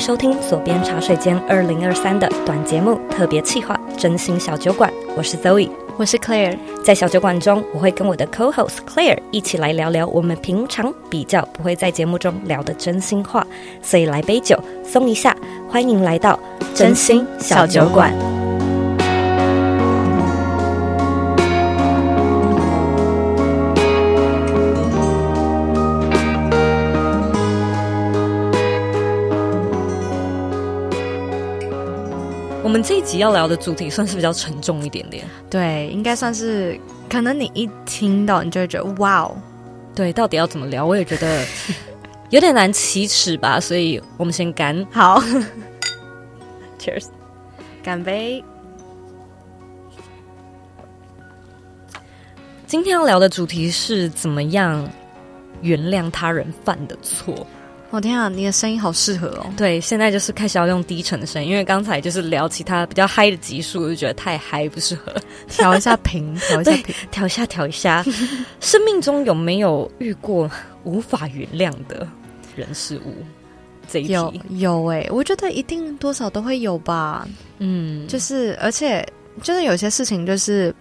收听左边茶水间二零二三的短节目特别企划《真心小酒馆》，我是 Zoe，我是 Claire。在小酒馆中，我会跟我的 Co-host Claire 一起来聊聊我们平常比较不会在节目中聊的真心话，所以来杯酒松一下，欢迎来到真心小酒馆。们这一集要聊的主题算是比较沉重一点点，对，应该算是，可能你一听到你就会觉得哇哦，对，到底要怎么聊？我也觉得有点难启齿吧，所以我们先干，好，Cheers，干杯。今天要聊的主题是怎么样原谅他人犯的错。我天啊，你的声音好适合哦！对，现在就是开始要用低沉的声音，因为刚才就是聊其他比较嗨的集数，我就觉得太嗨不适合，调一下频，调一下 频，调一下，调一下。生命中有没有遇过无法原谅的人事物？这一题有有哎、欸，我觉得一定多少都会有吧。嗯，就是而且就是有些事情就是，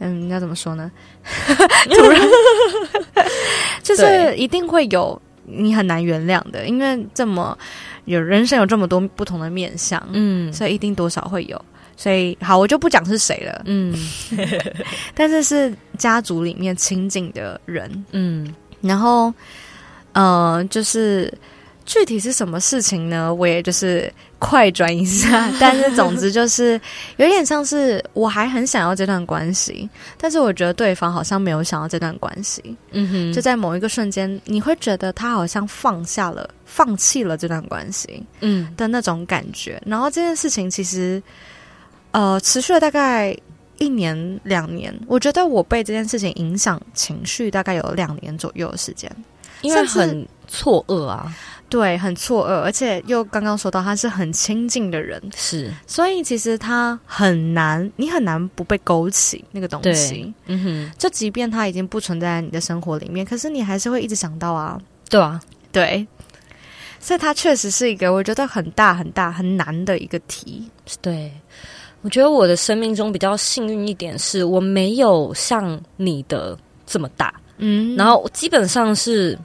嗯，要怎么说呢？就是一定会有。你很难原谅的，因为这么有人生有这么多不同的面相，嗯，所以一定多少会有。所以好，我就不讲是谁了，嗯，但是是家族里面亲近的人，嗯，然后，呃，就是。具体是什么事情呢？我也就是快转一下，但是总之就是有点像是我还很想要这段关系，但是我觉得对方好像没有想要这段关系。嗯哼，就在某一个瞬间，你会觉得他好像放下了、放弃了这段关系，嗯的那种感觉。然后这件事情其实呃持续了大概一年两年，我觉得我被这件事情影响情绪大概有两年左右的时间，因为很错愕啊。对，很错愕，而且又刚刚说到他是很亲近的人，是，所以其实他很难，你很难不被勾起那个东西。嗯哼，就即便他已经不存在你的生活里面，可是你还是会一直想到啊。对啊，对，所以他确实是一个我觉得很大很大很难的一个题。对，我觉得我的生命中比较幸运一点是我没有像你的这么大，嗯，然后基本上是。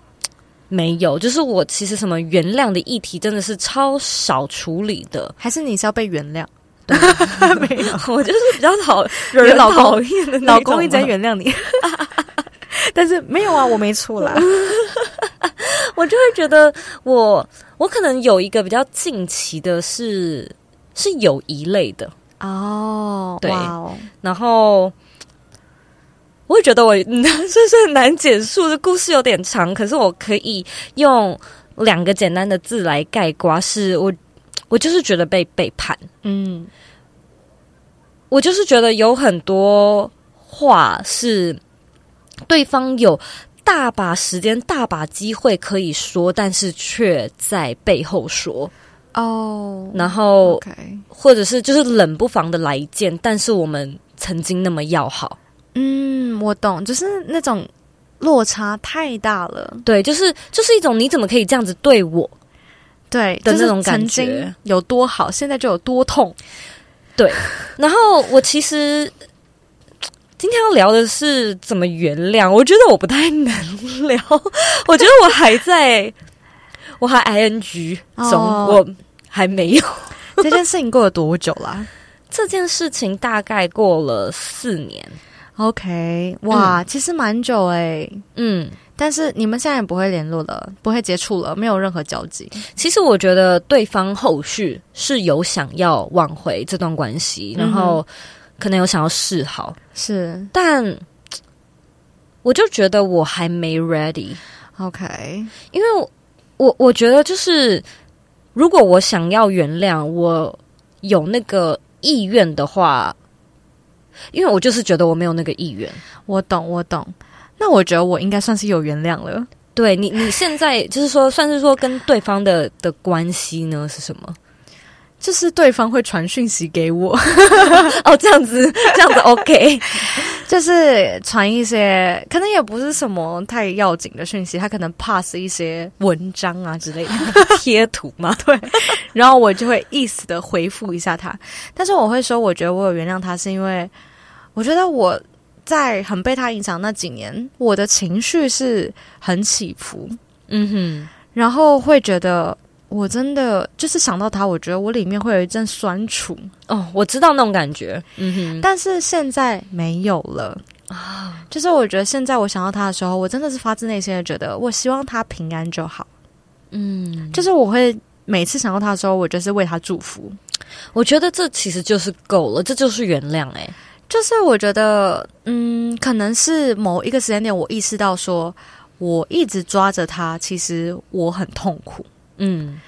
没有，就是我其实什么原谅的议题真的是超少处理的，还是你是要被原谅？对 没有，我就是比较讨惹人讨 厌的老公一直在原谅你，但是没有啊，我没错啦，我就会觉得我我可能有一个比较近期的是是友谊类的。哦，对。然后。我会觉得我这是很难简述的故事有点长，可是我可以用两个简单的字来概括：是我，我就是觉得被背叛。嗯，我就是觉得有很多话是对方有大把时间、大把机会可以说，但是却在背后说哦。然后或者是就是冷不防的来一件，但是我们曾经那么要好。嗯，我懂，就是那种落差太大了。对，就是就是一种你怎么可以这样子对我？对的那种感觉，曾经有多好，现在就有多痛。对，然后我其实今天要聊的是怎么原谅。我觉得我不太能聊，我觉得我还在，我还 ing 中，哦、我还没有。这件事情过了多久啦？这件事情大概过了四年。OK，哇，嗯、其实蛮久哎，嗯，但是你们现在也不会联络了，不会接触了，没有任何交集。其实我觉得对方后续是有想要挽回这段关系，然后可能有想要示好，是，但我就觉得我还没 ready。OK，因为我我，我觉得就是如果我想要原谅，我有那个意愿的话。因为我就是觉得我没有那个意愿，我懂，我懂。那我觉得我应该算是有原谅了。对你，你现在就是说，算是说跟对方的的关系呢是什么？就是对方会传讯息给我。哦，这样子，这样子，OK。就是传一些可能也不是什么太要紧的讯息，他可能 pass 一些文章啊之类的 贴图嘛，对，然后我就会意思的回复一下他，但是我会说，我觉得我有原谅他，是因为我觉得我在很被他影响那几年，我的情绪是很起伏，嗯哼，然后会觉得。我真的就是想到他，我觉得我里面会有一阵酸楚哦，我知道那种感觉，嗯哼，但是现在没有了啊。就是我觉得现在我想到他的时候，我真的是发自内心的觉得，我希望他平安就好。嗯，就是我会每次想到他的时候，我就是为他祝福。我觉得这其实就是够了，这就是原谅。哎，就是我觉得，嗯，可能是某一个时间点，我意识到说，我一直抓着他，其实我很痛苦。嗯，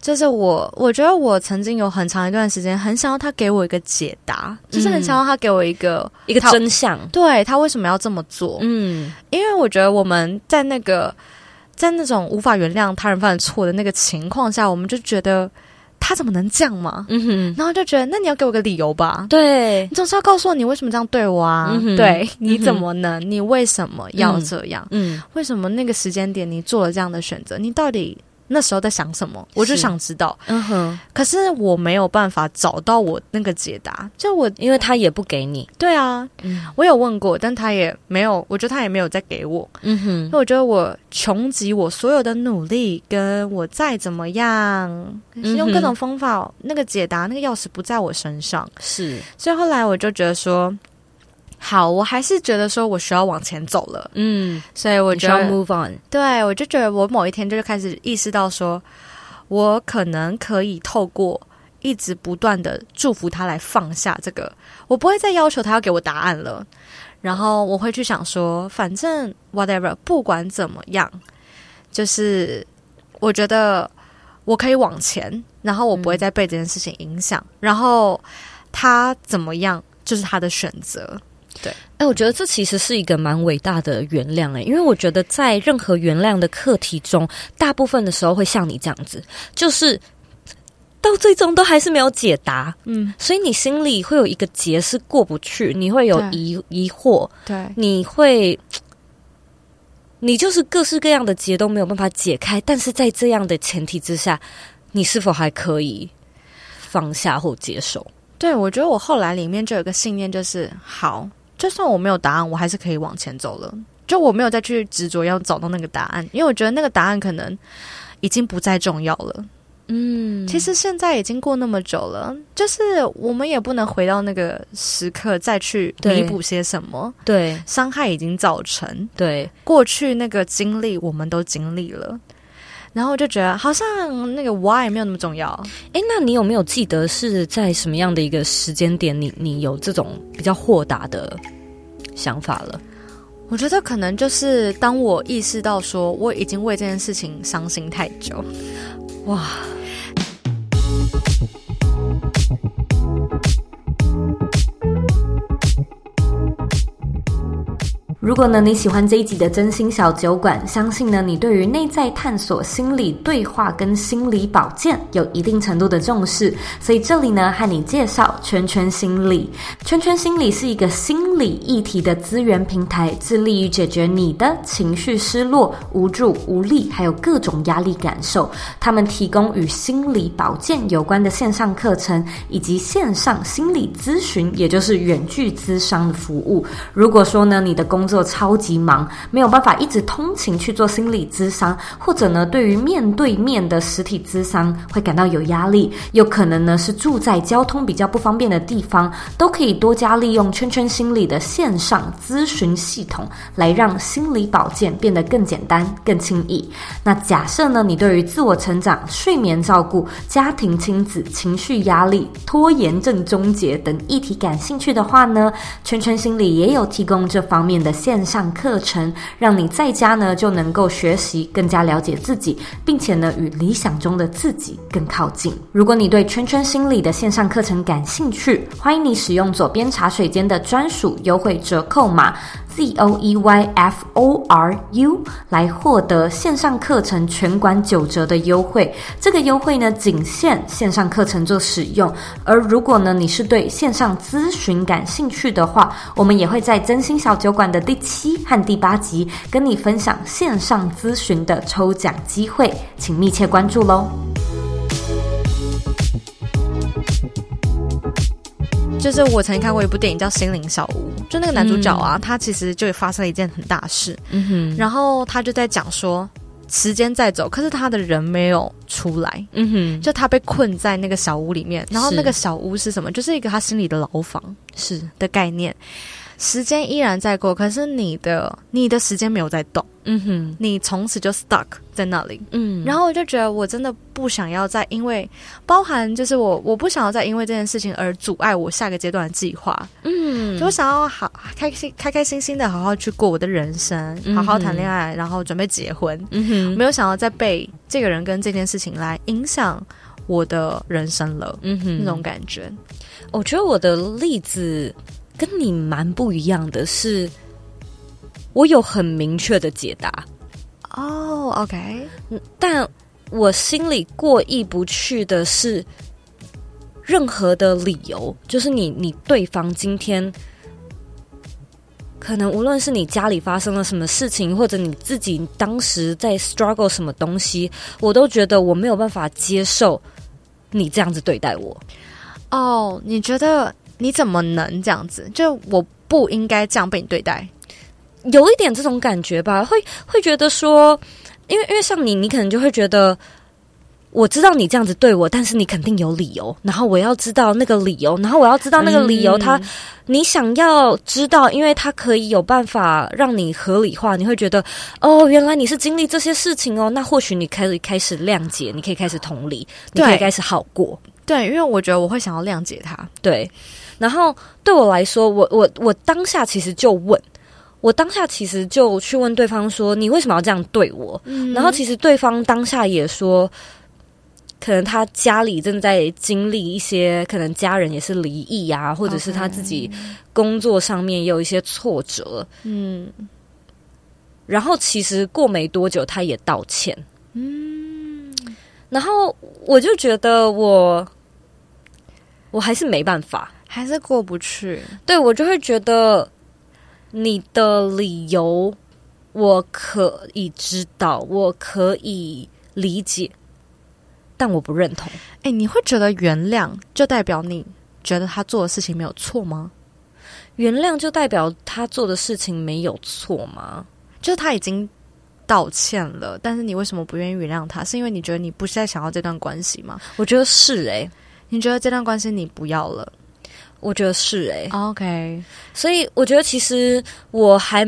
就是我，我觉得我曾经有很长一段时间很想要他给我一个解答，嗯、就是很想要他给我一个一个真相，对他为什么要这么做？嗯，因为我觉得我们在那个在那种无法原谅他人犯错的那个情况下，我们就觉得他怎么能这样嘛？嗯哼，然后就觉得那你要给我个理由吧？对，你总是要告诉我你为什么这样对我啊？嗯、对，你怎么能？嗯、你为什么要这样？嗯，嗯为什么那个时间点你做了这样的选择？你到底？那时候在想什么？我就想知道。嗯哼，可是我没有办法找到我那个解答。就我，因为他也不给你。对啊，嗯，我有问过，但他也没有。我觉得他也没有再给我。嗯哼，那我觉得我穷极我所有的努力，跟我再怎么样，用各种方法，嗯、那个解答，那个钥匙不在我身上。是，所以后来我就觉得说。好，我还是觉得说我需要往前走了，嗯，所以我就要 move on。对，我就觉得我某一天就开始意识到说，我可能可以透过一直不断的祝福他来放下这个，我不会再要求他要给我答案了。然后我会去想说，反正 whatever，不管怎么样，就是我觉得我可以往前，然后我不会再被这件事情影响。嗯、然后他怎么样，就是他的选择。对，哎，我觉得这其实是一个蛮伟大的原谅哎，因为我觉得在任何原谅的课题中，大部分的时候会像你这样子，就是到最终都还是没有解答，嗯，所以你心里会有一个结是过不去，你会有疑疑惑，对，你会，你就是各式各样的结都没有办法解开，但是在这样的前提之下，你是否还可以放下或接受？对，我觉得我后来里面就有个信念，就是好。就算我没有答案，我还是可以往前走了。就我没有再去执着要找到那个答案，因为我觉得那个答案可能已经不再重要了。嗯，其实现在已经过那么久了，就是我们也不能回到那个时刻再去弥补些什么。对，伤害已经造成。对，过去那个经历我们都经历了。然后我就觉得好像那个 why 没有那么重要。诶，那你有没有记得是在什么样的一个时间点你，你你有这种比较豁达的想法了？我觉得可能就是当我意识到说我已经为这件事情伤心太久，哇。如果呢，你喜欢这一集的真心小酒馆，相信呢，你对于内在探索、心理对话跟心理保健有一定程度的重视，所以这里呢，和你介绍圈圈心理。圈圈心理是一个心理议题的资源平台，致力于解决你的情绪失落、无助、无力，还有各种压力感受。他们提供与心理保健有关的线上课程，以及线上心理咨询，也就是远距咨商的服务。如果说呢，你的工作超级忙，没有办法一直通勤去做心理咨商，或者呢，对于面对面的实体咨商会感到有压力，有可能呢是住在交通比较不方便的地方，都可以多加利用圈圈心理的线上咨询系统，来让心理保健变得更简单、更轻易。那假设呢，你对于自我成长、睡眠照顾、家庭亲子、情绪压力、拖延症终结等议题感兴趣的话呢，圈圈心理也有提供这方面的。线上课程，让你在家呢就能够学习，更加了解自己，并且呢与理想中的自己更靠近。如果你对圈圈心理的线上课程感兴趣，欢迎你使用左边茶水间的专属优惠折扣码 C O E Y F O R U 来获得线上课程全馆九折的优惠。这个优惠呢，仅限线上课程做使用。而如果呢，你是对线上咨询感兴趣的话，我们也会在真心小酒馆的第七和第八集跟你分享线上咨询的抽奖机会，请密切关注喽。就是我曾经看过一部电影叫《心灵小屋》，就那个男主角啊，嗯、他其实就发生了一件很大事，嗯哼，然后他就在讲说，时间在走，可是他的人没有出来，嗯哼，就他被困在那个小屋里面，然后那个小屋是什么？就是一个他心里的牢房，是。的概念。时间依然在过，可是你的你的时间没有在动，嗯哼，你从此就 stuck 在那里，嗯，然后我就觉得我真的不想要再因为包含就是我我不想要再因为这件事情而阻碍我下个阶段的计划，嗯，就我想要好开心开开心心的好好去过我的人生，嗯、好好谈恋爱，然后准备结婚，嗯哼，没有想要再被这个人跟这件事情来影响我的人生了，嗯哼，那种感觉，我觉得我的例子。跟你蛮不一样的是，我有很明确的解答哦、oh,，OK，但我心里过意不去的是，任何的理由，就是你你对方今天可能无论是你家里发生了什么事情，或者你自己当时在 struggle 什么东西，我都觉得我没有办法接受你这样子对待我。哦，oh, 你觉得？你怎么能这样子？就我不应该这样被你对待，有一点这种感觉吧，会会觉得说，因为因为像你，你可能就会觉得，我知道你这样子对我，但是你肯定有理由，然后我要知道那个理由，然后我要知道那个理由，他、嗯、你想要知道，因为他可以有办法让你合理化，你会觉得哦，原来你是经历这些事情哦，那或许你可以开始谅解，你可以开始同理，你可以开始好过，对，因为我觉得我会想要谅解他，对。然后对我来说，我我我当下其实就问，我当下其实就去问对方说：“你为什么要这样对我？”嗯、然后其实对方当下也说，可能他家里正在经历一些，可能家人也是离异啊，或者是他自己工作上面也有一些挫折。嗯，然后其实过没多久，他也道歉。嗯，然后我就觉得我我还是没办法。还是过不去，对，我就会觉得你的理由我可以知道，我可以理解，但我不认同。哎，你会觉得原谅就代表你觉得他做的事情没有错吗？原谅就代表他做的事情没有错吗？就是他已经道歉了，但是你为什么不愿意原谅他？是因为你觉得你不再想要这段关系吗？我觉得是诶、欸，你觉得这段关系你不要了？我觉得是诶、欸，OK，所以我觉得其实我还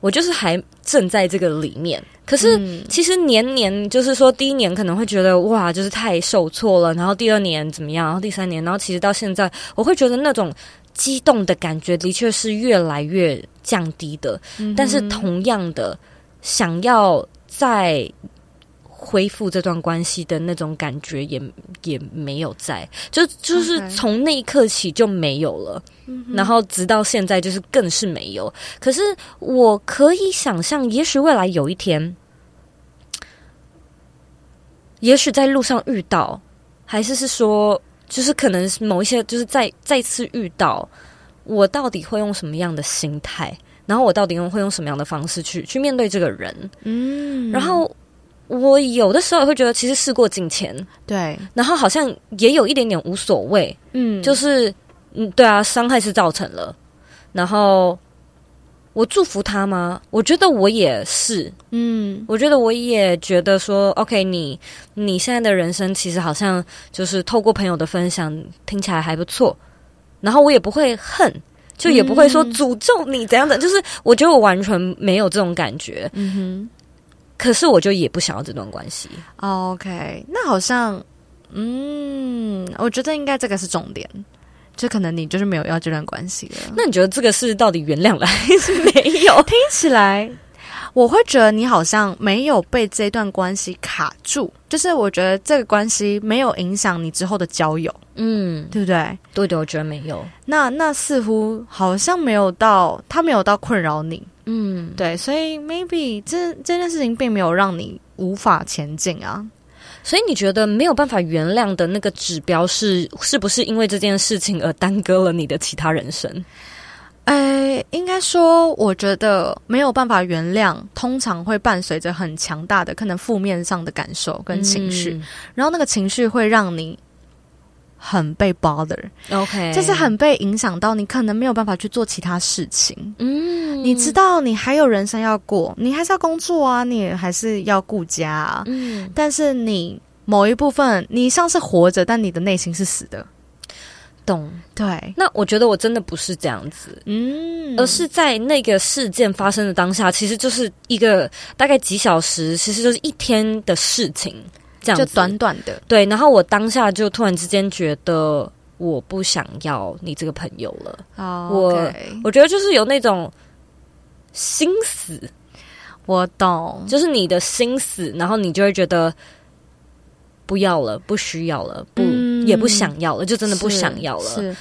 我就是还正在这个里面。可是其实年年就是说，第一年可能会觉得哇，就是太受挫了，然后第二年怎么样，然后第三年，然后其实到现在，我会觉得那种激动的感觉的确是越来越降低的。嗯、但是同样的，想要在。恢复这段关系的那种感觉也也没有在，就就是从那一刻起就没有了.然后直到现在就是更是没有。可是我可以想象，也许未来有一天，也许在路上遇到，还是是说，就是可能某一些，就是再再次遇到，我到底会用什么样的心态，然后我到底用会用什么样的方式去去面对这个人？嗯，然后。我有的时候也会觉得，其实事过境迁，对，然后好像也有一点点无所谓，嗯，就是，嗯，对啊，伤害是造成了，然后我祝福他吗？我觉得我也是，嗯，我觉得我也觉得说，OK，你你现在的人生其实好像就是透过朋友的分享听起来还不错，然后我也不会恨，就也不会说诅咒你怎样的，嗯、就是我觉得我完全没有这种感觉，嗯哼。可是我就也不想要这段关系。OK，那好像，嗯，我觉得应该这个是重点，就可能你就是没有要这段关系了。那你觉得这个是到底原谅了还是没有？听起来，我会觉得你好像没有被这段关系卡住，就是我觉得这个关系没有影响你之后的交友，嗯，对不对？对的，我觉得没有。那那似乎好像没有到，他没有到困扰你，嗯，对，所以 maybe 这这件事情并没有让你无法前进啊。所以你觉得没有办法原谅的那个指标是，是不是因为这件事情而耽搁了你的其他人生？哎，应该说，我觉得没有办法原谅，通常会伴随着很强大的可能负面上的感受跟情绪，嗯、然后那个情绪会让你很被 bother，OK，就是很被影响到，你可能没有办法去做其他事情。嗯，你知道你还有人生要过，你还是要工作啊，你还是要顾家啊。嗯，但是你某一部分，你像是活着，但你的内心是死的。懂，对，那我觉得我真的不是这样子，嗯，而是在那个事件发生的当下，其实就是一个大概几小时，其实就是一天的事情，这样子，就短短的，对。然后我当下就突然之间觉得我不想要你这个朋友了，哦，我 okay 我觉得就是有那种心死，我懂，就是你的心死，然后你就会觉得不要了，不需要了，不。嗯也不想要了，就真的不想要了。是，是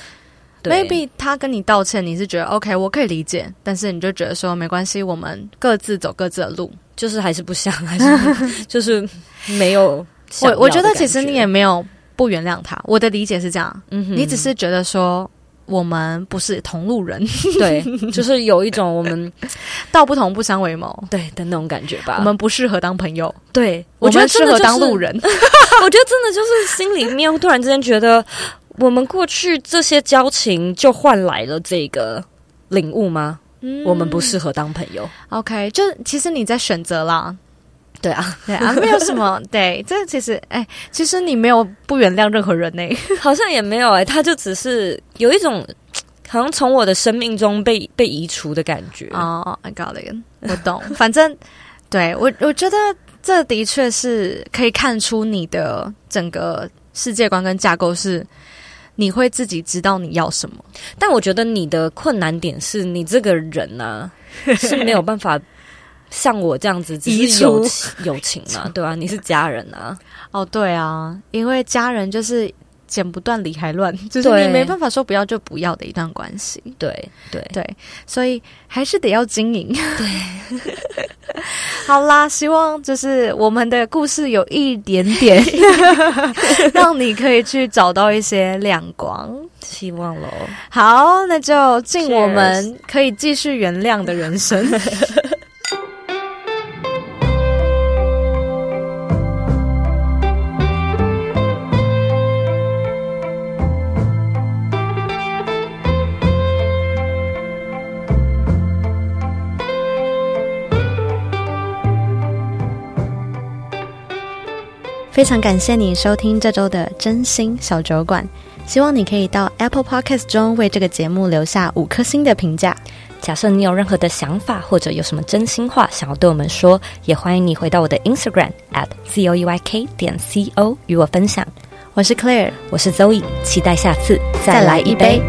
对，maybe 他跟你道歉，你是觉得 OK，我可以理解，但是你就觉得说没关系，我们各自走各自的路，就是还是不想，还是 就是没有想。我我觉得其实你也没有不原谅他，我的理解是这样，嗯，你只是觉得说我们不是同路人，对，就是有一种我们 道不同不相为谋，对的那种感觉吧。我们不适合当朋友，对，我们适合当路人。我觉得真的就是心里面突然之间觉得，我们过去这些交情就换来了这个领悟吗？嗯，我们不适合当朋友。OK，就其实你在选择啦。对啊，对啊，没有什么。对，这其实，哎，其实你没有不原谅任何人呢，好像也没有哎，他就只是有一种好像从我的生命中被被移除的感觉。哦，oh，I got it，我懂。反正，对，我我觉得。这的确是可以看出你的整个世界观跟架构是，你会自己知道你要什么。但我觉得你的困难点是你这个人呢、啊、是没有办法像我这样子只是友情友情嘛，对啊，你是家人啊。哦，对啊，因为家人就是。剪不断理还乱，就是你没办法说不要就不要的一段关系。对对对，所以还是得要经营。对，好啦，希望就是我们的故事有一点点，让你可以去找到一些亮光。希望喽。好，那就敬我们可以继续原谅的人生。非常感谢你收听这周的真心小酒馆，希望你可以到 Apple Podcast 中为这个节目留下五颗星的评价。假设你有任何的想法或者有什么真心话想要对我们说，也欢迎你回到我的 Instagram at z o e y k 点 c o 与我分享。我是 Claire，我是 Zoe，期待下次再来一杯。